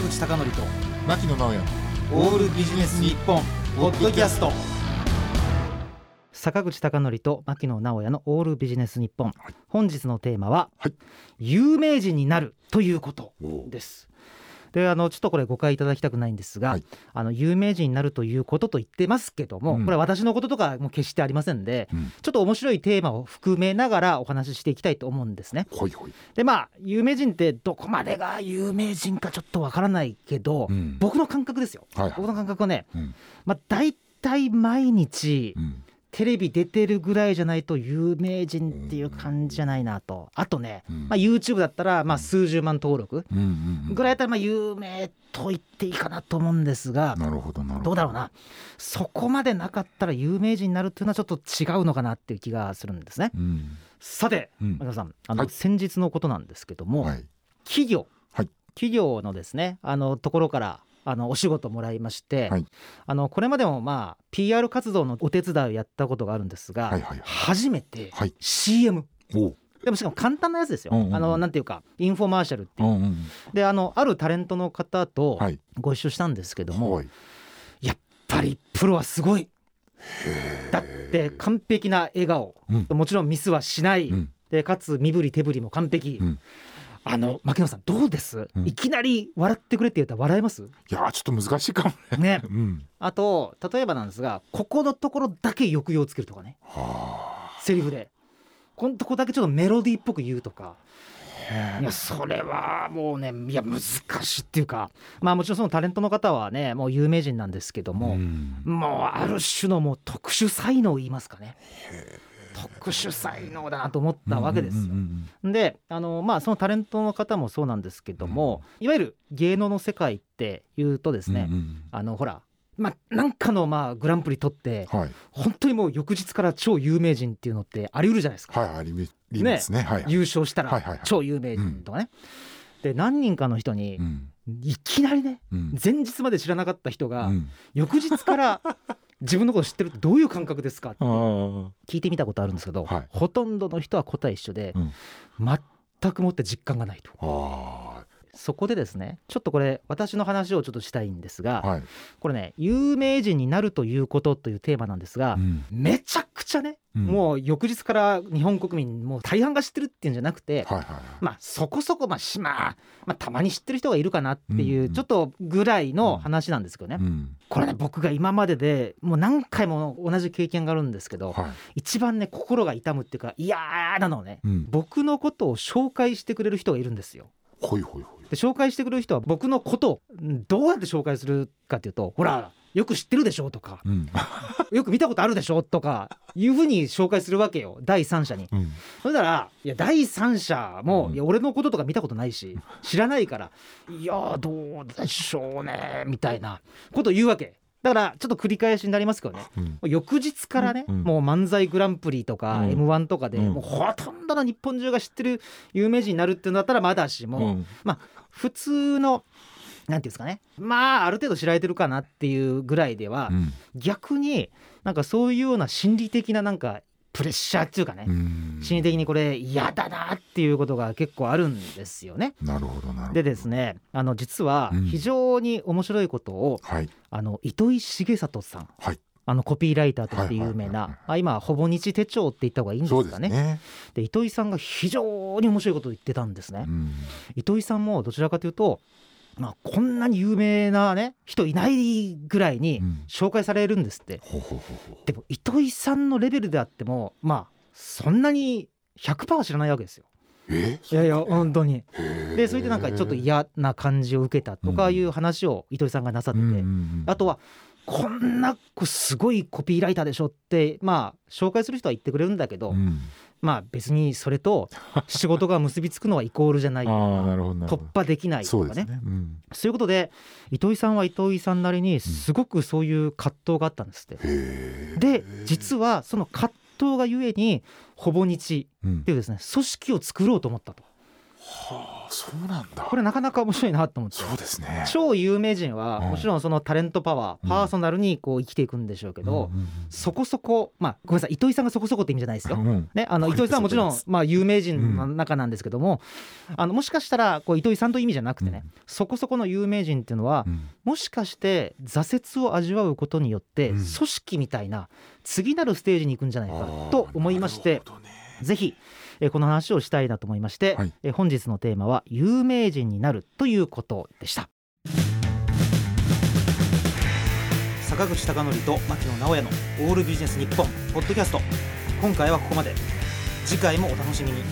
坂口孝則と牧野直哉。オールビジネス日本ポッドキャスト。坂口孝則と牧野直哉のオールビジネス日本、はい。本日のテーマは、はい。有名人になるということですであのちょっとこれ誤解いただきたくないんですが、はい。あの有名人になるということと言ってますけども、うん。これ私のこととかも決してありませんで、うん。ちょっと面白いテーマを含めながらお話ししていきたいと思うんですね。ほいほい、でまあ有名人ってどこまでが有名人かちょっとわからないけど、うん。僕の感覚ですよ、はいはい。僕の感覚はね、うん。まあ大体毎日うんテレビ出てるぐらいじゃないと有名人っていう感じじゃないなと。あとね、うん。まあ、YouTube だったらまあ数十万登録ぐらいだったらまあ有名と言っていいかなと思うんですがなるほどなるほど。どうだろうな。そこまでなかったら有名人になるっていうのはちょっと違うのかなっていう気がするんですね。うん。さてうん。さんあのはい。先日のことなんですけども、はい。企業、はい。企業のですねあのところからあのお仕事もらいまして、はい。あのこれまでもまあ PR 活動のお手伝いをやったことがあるんですが、はいはいはい。初めてはい。CM おう。でもしかも簡単なやつですよ、うんうんうん。あのなんていうかインフォマーシャルっていう。う、んうんであのあるタレントの方とはい。ご一緒したんですけども、はい。やっぱりプロはすごい。だって完璧な笑顔、うん。もちろんミスはしない、うん。でかつ身振り手振りも完璧、うんあの牧野さんどうです、うん。いきなり笑ってくれって言ったら笑えます？いやーちょっと難しいかもね。ね。うん。あと例えばなんですがここのところだけ抑揚をつけるとかね。はセリフで。このとこだけちょっとメロディーっぽく言うとか。あいやそれはもうねいや難しいっていうか。まあもちろんそのタレントの方はねもう有名人なんですけども、ん。もうある種のもう特殊才能言いますかね特殊才能だなと思ったわけですよ。うんうんであのまあそのタレントの方もそうなんですけども、いわゆる芸能の世界っていうとですね、うんうんあのほらまあなんかのまあグランプリ取ってうんはい。本当にもう翌日から超有名人っていうのってあり得るじゃないですか、はいありますね。はい優勝したら超有名人とかね。で何人かの人にうん。いきなりねうん。前日まで知らなかった人がうん。翌日から自分のこと知ってるってどういう感覚ですかって。聞いてみたことあるんですけど、はい。ほとんどの人は答え一緒で、うん。全くもって実感がないと。あそこでですねちょっとこれ私の話をちょっとしたいんですが、ーはい。これね有名人になるということというテーマなんですが、うん。めちゃくちゃね、うん。もう翌日から日本国民もう大半が知ってるっていうんじゃなくて、はいはいはい。まあそこそこまあしまあ、まあ、たまに知ってる人がいるかなっていう、うんちょっとぐらいの話なんですけどね、うん。これね僕が今まででもう何回も同じ経験があるんですけど、はい。一番ね心が痛むっていうか嫌なのはね、うん。僕のことを紹介してくれる人がいるんですよ。ほいほいほいで紹介してくれる人は僕のことをうんどうやって紹介するかっていうとほらよく知ってるでしょとかうん。よく見たことあるでしょとかいうふうに紹介するわけよ第三者に。うん。それならいや第三者も、うん。いや俺のこととか見たことないし知らないからいやどうでしょうねみたいなことを言うわけだからちょっと繰り返しになりますけどね。うん。翌日からね、うん。もう漫才グランプリとか、うん。m 1とかで、うん。もうほとんどの日本中が知ってる有名人になるっていうんだったらまだしも、うん。普通のなんていうんですかね。まあある程度知られてるかなっていうぐらいでは、うん。逆になんかそういうような心理的ななんかプレッシャーっていうかね、うん。心理的にこれ嫌だなっていうことが結構あるんですよね。なるほどなるほど。でですねあの実はうん。非常に面白いことを、はい。あの糸井重里さん、はい。あのコピーライターとして有名なあ今ほぼ日手帳って言った方がいいんですかね。ね。で糸井さんが非常に面白いことを言ってたんですね。うん。糸井さんもどちらかというと、まあ、こんなに有名なね人いないぐらいにうん。紹介されるんですって。でも糸井さんのレベルであってもまあそんなに100%は知らないわけですよ。え？いやいや本当に。でそれでなんかちょっと嫌な感じを受けたとかいう話を糸井さんがなさってて、うんうんうんあとはこんなすごいコピーライターでしょってまあ紹介する人は言ってくれるんだけど、うんまあ別にそれと 仕事が結びつくのはイコールじゃない。突ど破できないとかね。ね。うん。そういうことで糸井さんは糸井さんなりにすごくそういう葛藤があったんですって。へえで実はその葛藤がゆえにほぼ日うんっていうですね組織を作ろうと思ったと。はあそうなんだ。これなかなか面白いなと思って。そうですね。超有名人はうん。もちろんそのタレントパワー、うんパーソナルにこう生きていくんでしょうけど、うんうんうんそこそこまあごめんなさい糸井さんがそこそこって意味じゃないですよ。うんね、あのはい糸井さんはもちろんまあ有名人の中なんですけども、あのもしかしたらこう糸井さんという意味じゃなくてね、そこそこの有名人っていうのは、うん。もしかして挫折を味わうことによってうん。組織みたいな次なるステージに行くんじゃないかと思いましてぜひえーこの話をしたいなと思いまして、はい。えー本日のテーマは有名人になるということでした。坂口孝則と牧野直哉のオールビジネス日本ポッドキャスト。今回はここまで。次回もお楽しみに